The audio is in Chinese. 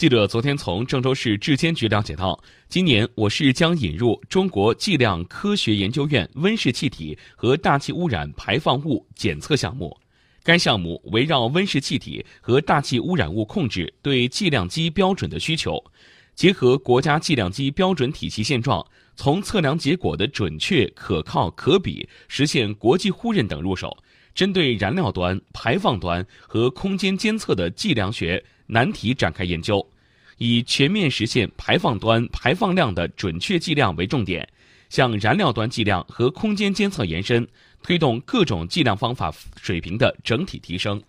记者昨天从郑州市质监局了解到，今年我市将引入中国计量科学研究院温室气体和大气污染排放物检测项目。该项目围绕温室气体和大气污染物控制对计量机标准的需求，结合国家计量机标准体系现状，从测量结果的准确、可靠、可比，实现国际互认等入手，针对燃料端、排放端和空间监测的计量学。难题展开研究，以全面实现排放端排放量的准确计量为重点，向燃料端计量和空间监测延伸，推动各种计量方法水平的整体提升。